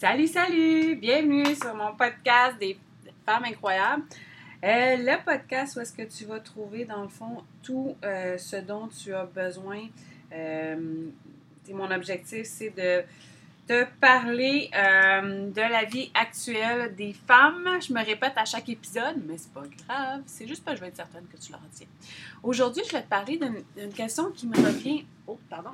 Salut, salut! Bienvenue sur mon podcast des femmes incroyables. Euh, le podcast où est-ce que tu vas trouver, dans le fond, tout euh, ce dont tu as besoin. Euh, mon objectif, c'est de te parler de la vie actuelle des femmes. Je me répète à chaque épisode, mais c'est pas grave. C'est juste que je vais être certaine que tu le retiens. Aujourd'hui, je vais te parler d'une question qui me revient oh, pardon,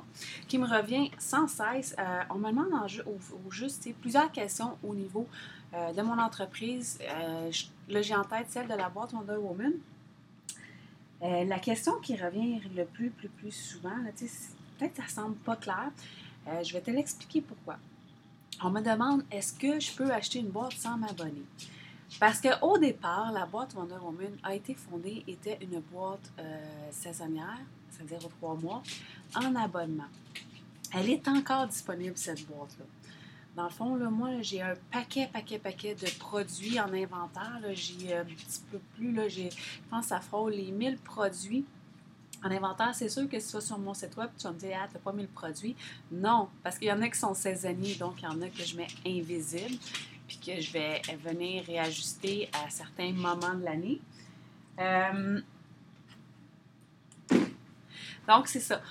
qui me revient sans cesse. Euh, on me demande au, juste plusieurs questions au niveau euh, de mon entreprise. Euh, là, j'ai en tête celle de la boîte Wonder Woman. la question qui revient le plus, plus, plus souvent, peut-être que ça semble pas clair. Je vais te l'expliquer pourquoi. On me demande est-ce que je peux acheter une boîte sans m'abonner? Parce qu'au départ, la boîte Wonder Woman a été fondée, était une boîte saisonnière, c'est-à-dire aux trois mois, en abonnement. Elle est encore disponible, cette boîte-là. Dans le fond, moi, j'ai un paquet, paquet, paquet de produits en inventaire. J'ai un petit peu plus, je pense que ça frôle les 1000 produits en inventaire. C'est sûr que si tu vas sur mon site web, tu vas me dire, ah, tu n'as pas 1000 produits. Non, parce qu'il y en a qui sont saisonniers, donc il y en a que je mets invisibles, puis que je vais venir réajuster à certains moments de l'année. Euh, donc, c'est ça.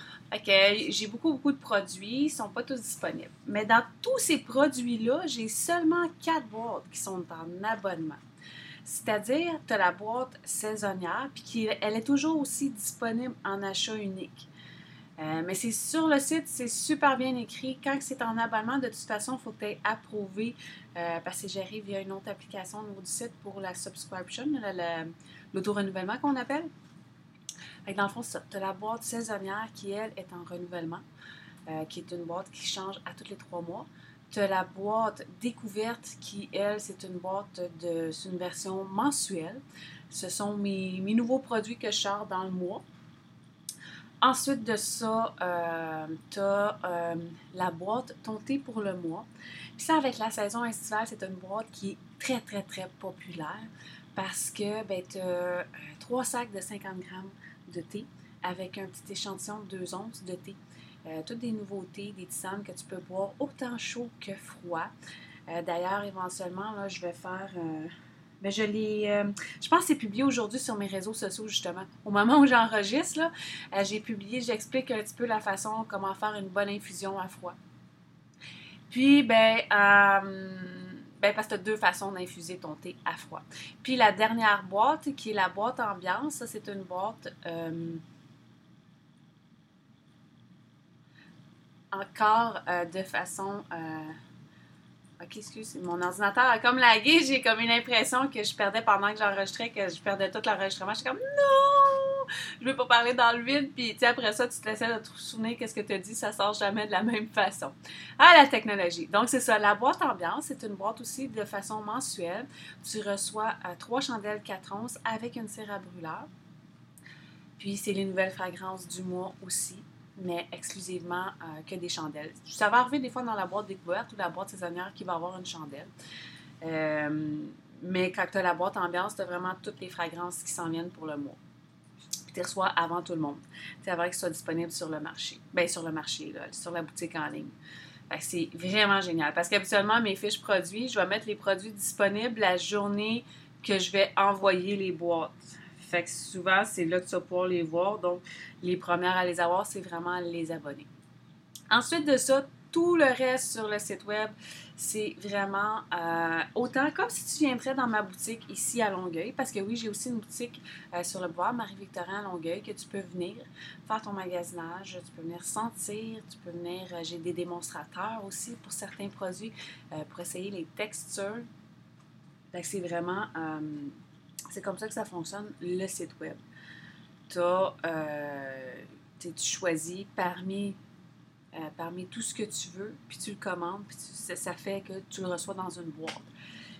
j'ai beaucoup, beaucoup de produits, ils ne sont pas tous disponibles. Mais dans tous ces produits-là, j'ai seulement quatre boîtes qui sont en abonnement. C'est-à-dire, tu as la boîte saisonnière, puis elle est toujours aussi disponible en achat unique. Euh, mais c'est sur le site, c'est super bien écrit. Quand c'est en abonnement, de toute façon, il faut que tu aies approuvé euh, parce que c'est géré via une autre application au niveau du site pour la subscription, l'auto-renouvellement qu'on appelle dans le fond, tu as la boîte saisonnière qui, elle, est en renouvellement, euh, qui est une boîte qui change à tous les trois mois. Tu as la boîte découverte qui, elle, c'est une boîte de. C'est une version mensuelle. Ce sont mes, nouveaux produits que je sors dans le mois. Ensuite de ça, euh, tu as euh, la boîte Ton thé pour le mois. Puis ça, avec la saison estivale, c'est une boîte qui est très, très, très populaire parce que ben, tu as trois sacs de 50 grammes de thé avec un petit échantillon de 2 onces de thé. Euh, toutes des nouveautés, des tisanes que tu peux boire autant chaud que froid. Euh, d'ailleurs, éventuellement, là, je vais faire. Euh, ben, je l'ai. je pense que c'est publié aujourd'hui sur mes réseaux sociaux, justement. Au moment où j'enregistre, j'ai publié, j'explique un petit peu la façon, comment faire une bonne infusion à froid. Puis, ben, ben, parce que tu as deux façons d'infuser ton thé à froid. Puis la dernière boîte, qui est la boîte ambiance, c'est une boîte encore euh, de façon euh, Ok, excuse, mon ordinateur a comme lagué. J'ai comme une impression que je perdais pendant que j'enregistrais, que je perdais tout l'enregistrement. Je suis comme non, je veux pas parler dans le vide. Puis tu après ça, tu te laissais de te souvenir qu'est-ce que tu as dit. Ça sort jamais de la même façon. Ah, la technologie. Donc c'est ça. La boîte ambiance, c'est une boîte aussi de façon mensuelle. Tu reçois euh, trois chandelles 4 onces avec une cire à brûleur. Puis c'est les nouvelles fragrances du mois aussi mais exclusivement euh, que des chandelles. Ça va arriver des fois dans la boîte découverte ou la boîte saisonnière qui va avoir une chandelle. Euh, mais quand tu as la boîte ambiance, tu as vraiment toutes les fragrances qui s'en viennent pour le mois. Puis tu reçois avant tout le monde. C'est avant que ce soit disponible sur le marché. Bien, sur le marché, là, sur la boutique en ligne. C'est vraiment génial. Parce qu'habituellement, mes fiches produits, je vais mettre les produits disponibles la journée que je vais envoyer les boîtes. Fait que souvent, c'est là que tu vas pouvoir les voir. Donc, les premières à les avoir, c'est vraiment les abonnés. Ensuite de ça, tout le reste sur le site web, c'est vraiment euh, autant comme si tu viendrais dans ma boutique ici à Longueuil, parce que oui, j'ai aussi une boutique euh, sur le bois, Marie-Victorin à Longueuil, que tu peux venir faire ton magasinage, tu peux venir sentir, tu peux venir, euh, j'ai des démonstrateurs aussi pour certains produits, pour essayer les textures. c'est vraiment c'est comme ça que ça fonctionne, le site web. Euh, tu choisis parmi, euh, parmi tout ce que tu veux, puis tu le commandes, puis ça, fait que tu le reçois dans une boîte.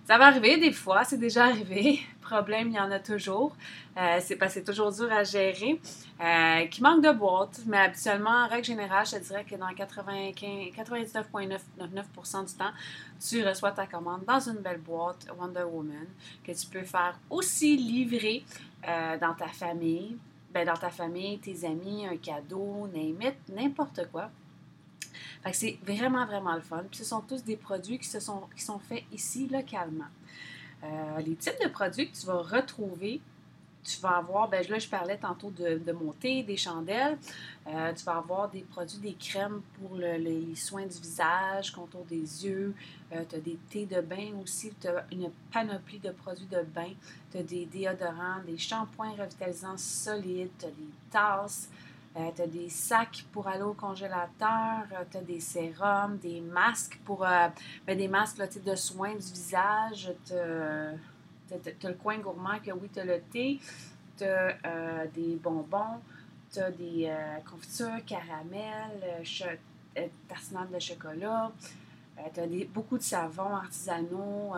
Ça va arriver des fois, c'est déjà arrivé. Problème, il y en a toujours. Euh, c'est parce que c'est toujours dur à gérer. Euh, qui manque de boîte, mais habituellement, en règle générale, je te dirais que dans 99,99% du temps, tu reçois ta commande dans une belle boîte Wonder Woman que tu peux faire aussi livrer euh, dans ta famille, ben, dans ta famille, tes amis, un cadeau, n'importe quoi. C'est vraiment, vraiment le fun. Puis ce sont tous des produits qui, se sont, qui sont faits ici localement. Euh, les types de produits que tu vas retrouver, tu vas avoir, ben là je parlais tantôt de, de mon thé, des chandelles. Euh, tu vas avoir des produits, des crèmes pour les soins du visage, contour des yeux. Euh, tu as des thés de bain aussi. Tu as une panoplie de produits de bain. Tu as des déodorants, des shampoings revitalisants solides. Tu as des tasses. Euh, tu as des sacs pour aller au congélateur, euh, tu as des sérums, des masques pour euh, ben, des masques de soins du visage, tu as, le coin gourmand que oui, tu as le thé, tu as des bonbons, tu as des confitures, caramel, tartinade de chocolat. tu as des, beaucoup de savons artisanaux.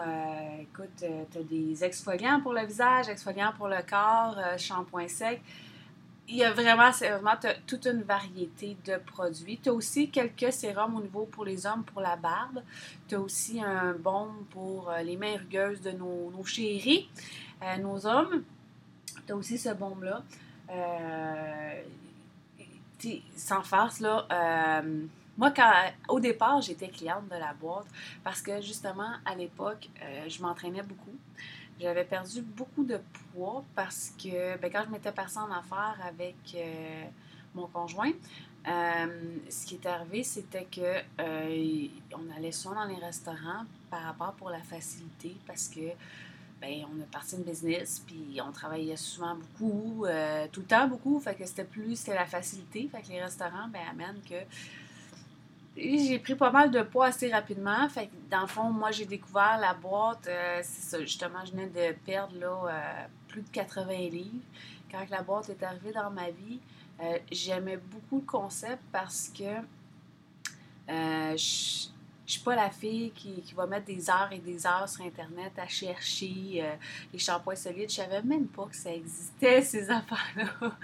écoute, tu as des exfoliants pour le visage, exfoliants pour le corps, shampoing sec il y a vraiment, toute une variété de produits. Tu as aussi quelques sérums au niveau pour les hommes pour la barbe. Tu as aussi un baume pour euh, les mains rugueuses de nos, nos chéris, euh, nos hommes. Tu as aussi ce baume-là. Euh, sans farce, là. moi, quand, au départ, j'étais cliente de la boîte parce que justement, à l'époque, je m'entraînais beaucoup. J'avais perdu beaucoup de poids parce que ben, quand je m'étais passée en affaires avec euh, mon conjoint, euh, ce qui est arrivé, c'était que euh, on allait souvent dans les restaurants par rapport pour la facilité parce que ben, on a parti une business, puis on travaillait souvent beaucoup, tout le temps beaucoup, fait que c'était plus, c'était la facilité, fait que les restaurants, ben, amènent que j'ai pris pas mal de poids assez rapidement. Fait que dans le fond, moi, j'ai découvert la boîte. Euh, justement, je venais de perdre là, euh, plus de 80 livres. Quand la boîte est arrivée dans ma vie, euh, j'aimais beaucoup le concept parce que je, je suis pas la fille qui, va mettre des heures et des heures sur Internet à chercher euh, les shampoings solides. Je savais même pas que ça existait, ces affaires-là.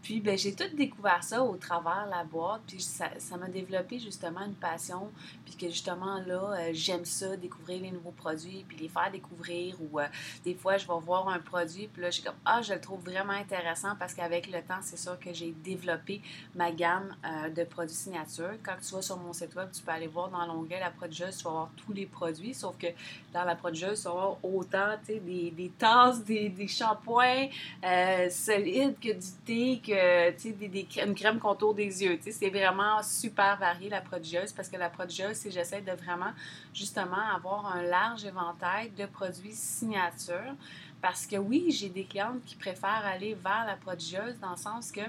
puis, ben, j'ai tout découvert ça au travers la boîte. Puis, ça, m'a développé justement une passion. Puis, que justement, là, euh, j'aime ça, découvrir les nouveaux produits, puis les faire découvrir. Ou euh, des fois, je vais voir un produit, puis là, suis comme, ah, je le trouve vraiment intéressant parce qu'avec le temps, c'est sûr que j'ai développé ma gamme de produits signature. Quand tu vas sur mon site web, tu peux aller voir dans l'onglet la prodigieuse, tu vas avoir tous les produits, sauf que dans la prodigieuse, tu vas avoir autant des, des tasses, des, des shampoings euh, solides que du thé, que des, des une crème contour des yeux. C'est vraiment super varié la prodigieuse parce que la prodigieuse, c'est j'essaie de vraiment justement avoir un large éventail de produits signature. Parce que oui, j'ai des clientes qui préfèrent aller vers la prodigieuse dans le sens que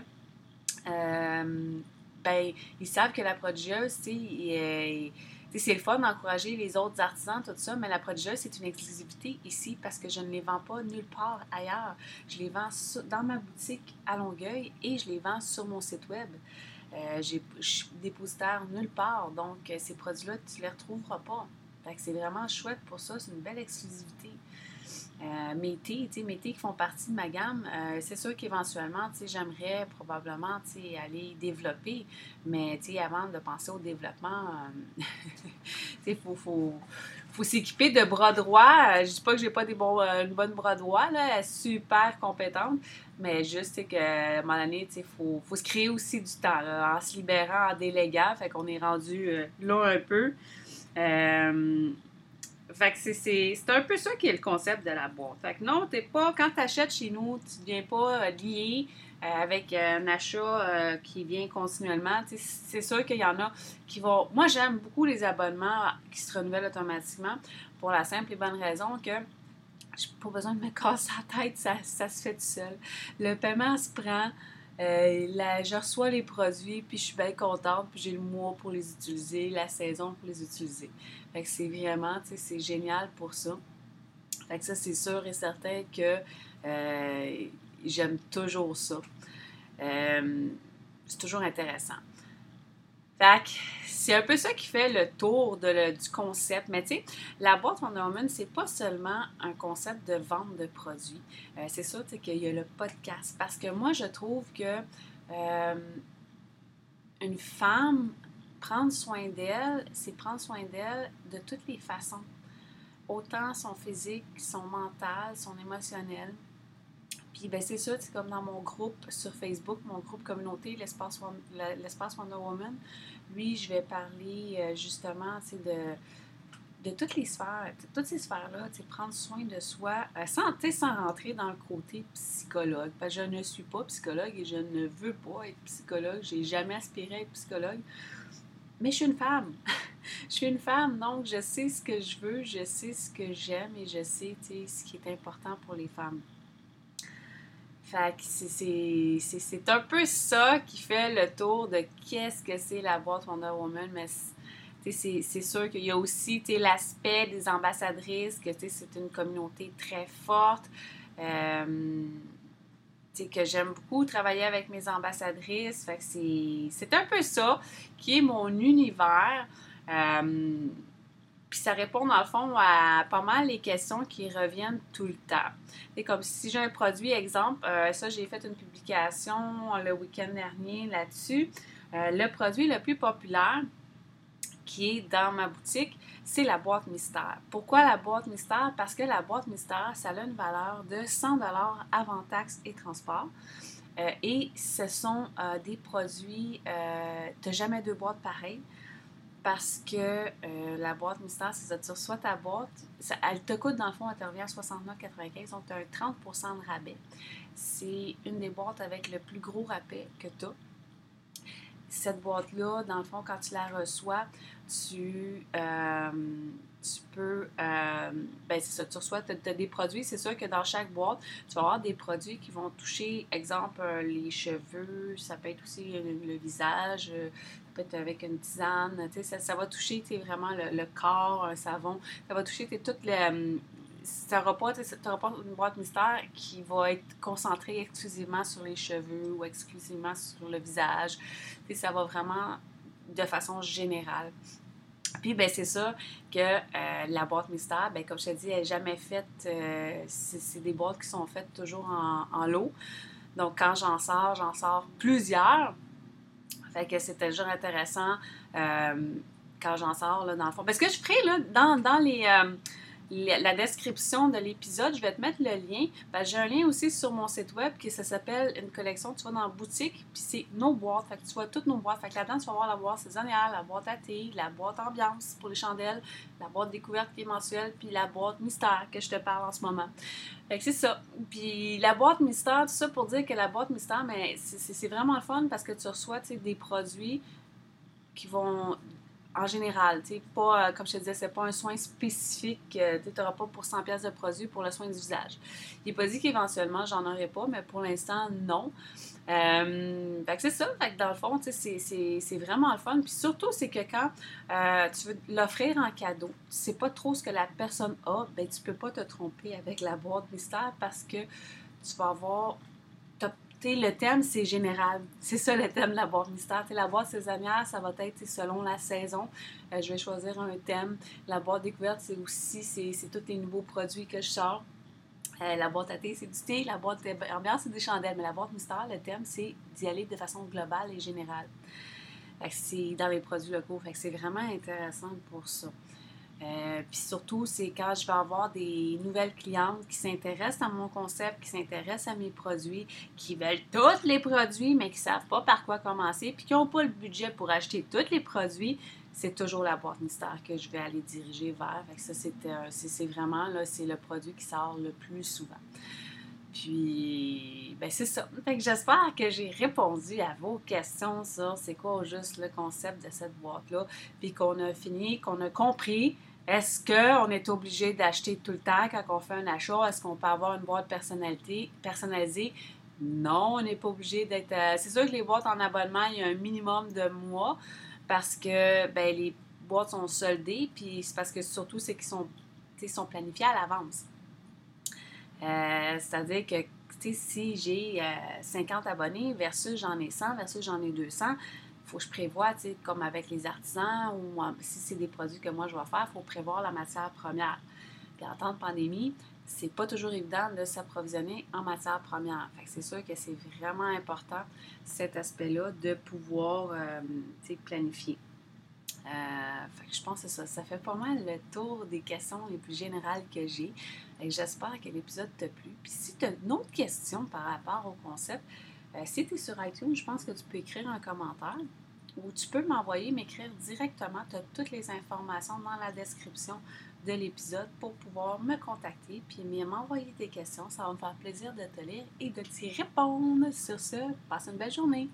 euh, ben, ils savent que la prodigieuse, tu sais, c'est le fun d'encourager les autres artisans, tout ça, mais la prodigieuse, c'est une exclusivité ici parce que je ne les vends pas nulle part ailleurs. Je les vends dans ma boutique à Longueuil et je les vends sur mon site web. Euh, je suis dépositaire nulle part, donc euh, ces produits-là, tu ne les retrouveras pas. c'est vraiment chouette pour ça, c'est une belle exclusivité. Euh, mes thés, mes qui font partie de ma gamme, euh, c'est sûr qu'éventuellement, j'aimerais probablement aller développer, mais avant de penser au développement, il faut, faut, faut s'équiper de bras droits. Je dis pas que j'ai pas des bons, euh, une bonne bras droit, là, super compétente, mais juste qu'à un moment donné, il faut, faut, se créer aussi du temps, en se libérant, en déléguant, fait qu'on est rendu là un peu. Fait que c'est un peu ça qui est le concept de la boîte. Fait que non, t'es pas, quand tu achètes chez nous, tu ne deviens pas euh, lié euh, avec euh, un achat qui vient continuellement. C'est sûr qu'il y en a qui vont. Moi, j'aime beaucoup les abonnements qui se renouvellent automatiquement pour la simple et bonne raison que j'ai pas besoin de me casser la tête, ça, ça se fait tout seul. Le paiement se prend. Là, je reçois les produits, puis je suis bien contente, puis j'ai le mois pour les utiliser, la saison pour les utiliser. Fait que c'est vraiment, tu sais, c'est génial pour ça. Fait que ça, c'est sûr et certain que euh, j'aime toujours ça. Euh, c'est toujours intéressant. Fait que c'est un peu ça qui fait le tour de du concept. Mais tu sais, la boîte Wonder Woman, c'est pas seulement un concept de vente de produits. Euh, c'est sais, qu'il y a le podcast. Parce que moi, je trouve que une femme prendre soin d'elle, c'est prendre soin d'elle de toutes les façons. Autant son physique, son mental, son émotionnel. Puis ben, c'est ça, c'est comme dans mon groupe sur Facebook, mon groupe communauté, l'espace Wonder Woman, lui, je vais parler euh, justement de, de toutes les sphères, toutes ces sphères-là, prendre soin de soi, euh, sans, sans rentrer dans le côté psychologue. Je ne suis pas psychologue et je ne veux pas être psychologue. J'ai jamais aspiré à être psychologue. Mais je suis une femme. je suis une femme, donc je sais ce que je veux, je sais ce que j'aime et je sais ce qui est important pour les femmes. Fait que c'est un peu ça qui fait le tour de qu'est-ce que c'est la boîte Wonder Woman, mais c'est sûr qu'il y a aussi l'aspect des ambassadrices, que c'est une communauté très forte. Euh, que j'aime beaucoup travailler avec mes ambassadrices. Fait que c'est un peu ça qui est mon univers. Euh, puis ça répond dans le fond à pas mal les questions qui reviennent tout le temps. C'est comme si j'ai un produit, exemple, euh, ça j'ai fait une publication le week-end dernier là-dessus. Euh, le produit le plus populaire qui est dans ma boutique, c'est la boîte mystère. Pourquoi la boîte mystère? Parce que la boîte mystère, ça a une valeur de 100 avant taxes et transport. Euh, et ce sont des produits, tu n'as jamais deux boîtes pareilles parce que euh, la boîte mystère, c'est ça, tu reçois ta boîte, elle te coûte dans le fond, elle te revient à 69,95, donc tu as un 30% de rabais. C'est une des boîtes avec le plus gros rabais que tu as. Cette boîte-là, dans le fond, quand tu la reçois, tu, euh, tu peux, euh, ben c'est ça, tu reçois, as, des produits, c'est sûr que dans chaque boîte, tu vas avoir des produits qui vont toucher, exemple, les cheveux, ça peut être aussi le visage, avec une tisane, ça, ça va toucher vraiment le, corps, un savon, ça va toucher toutes les... Euh, tu n'auras pas, une boîte mystère qui va être concentrée exclusivement sur les cheveux ou exclusivement sur le visage. ça va vraiment de façon générale. Puis, ben, c'est ça que euh, la boîte mystère, ben, comme je te dis, elle n'est jamais faite. Euh, c'est des boîtes qui sont faites toujours en, lot. Donc, quand j'en sors, j'en sors plusieurs. Fait que c'était toujours intéressant euh, quand j'en sors, là, dans le fond. Parce que je ferai, là, dans, dans les, la description de l'épisode, je vais te mettre le lien. J'ai un lien aussi sur mon site web qui s'appelle une collection, tu vas dans la boutique, puis c'est nos boîtes. Fait que tu vois toutes nos boîtes. Fait que là-dedans, tu vas voir la boîte saisonnière, la boîte à thé, la boîte ambiance pour les chandelles, la boîte découverte qui est mensuelle, puis la boîte mystère que je te parle en ce moment. Fait que c'est ça. Puis la boîte mystère, tout ça pour dire que la boîte mystère, mais c'est vraiment le fun parce que tu reçois des produits qui vont en général, pas, euh, comme je te disais, c'est pas un soin spécifique, euh, tu n'auras pas pour 100 pièces de produit pour le soin du visage. Il n'est pas dit qu'éventuellement, j'en aurai pas, mais pour l'instant, non. Euh, fait que c'est ça, dans le fond, c'est vraiment le fun. Puis surtout, c'est que quand tu veux l'offrir en cadeau, tu sais pas trop ce que la personne a, ben tu peux pas te tromper avec la boîte mystère parce que tu vas avoir le thème, c'est général. C'est ça le thème de la boîte mystère. la boîte saisonnière, ça va être selon la saison. Euh, je vais choisir un thème. La boîte découverte, c'est aussi c'est tous les nouveaux produits que je sors. Euh, la boîte à thé, c'est du thé. La boîte ambiance, c'est des chandelles. Mais la boîte mystère, le thème, c'est d'y aller de façon globale et générale. C'est dans les produits locaux. c'est vraiment intéressant pour ça. Euh, puis surtout, c'est quand je vais avoir des nouvelles clientes qui s'intéressent à mon concept, qui s'intéressent à mes produits, qui veulent tous les produits, mais qui ne savent pas par quoi commencer, puis qui n'ont pas le budget pour acheter tous les produits, c'est toujours la boîte mystère que je vais aller diriger vers. ça, euh, c'est vraiment là, le produit qui sort le plus souvent. Puis, ben c'est ça. Fait que j'espère que j'ai répondu à vos questions sur c'est quoi juste le concept de cette boîte-là, puis qu'on a fini, qu'on a compris est-ce qu'on est obligé d'acheter tout le temps quand on fait un achat? Est-ce qu'on peut avoir une boîte personnalisée? Non, on n'est pas obligé d'être. Euh, c'est sûr que les boîtes en abonnement, il y a un minimum de mois parce que ben, les boîtes sont soldées, puis c'est parce que surtout, c'est qu'ils sont, sont planifiés à l'avance. Euh, c'est-à-dire que si j'ai 50 euh, abonnés versus j'en ai 100 versus j'en ai 200, faut que je prévoie, tu sais, comme avec les artisans ou si c'est des produits que moi je vais faire, il faut prévoir la matière première. Puis en temps de pandémie, c'est pas toujours évident de s'approvisionner en matière première. Fait que c'est sûr que c'est vraiment important cet aspect-là de pouvoir euh, planifier. fait que je pense que ça. Ça fait pas mal le tour des questions les plus générales que j'ai. J'espère que l'épisode t'a plu. Puis si tu as une autre question par rapport au concept, si tu es sur iTunes, je pense que tu peux écrire un commentaire ou tu peux m'envoyer, m'écrire directement. Tu as toutes les informations dans la description de l'épisode pour pouvoir me contacter puis m'envoyer tes questions. Ça va me faire plaisir de te lire et de t'y répondre. Sur ce, passe une belle journée.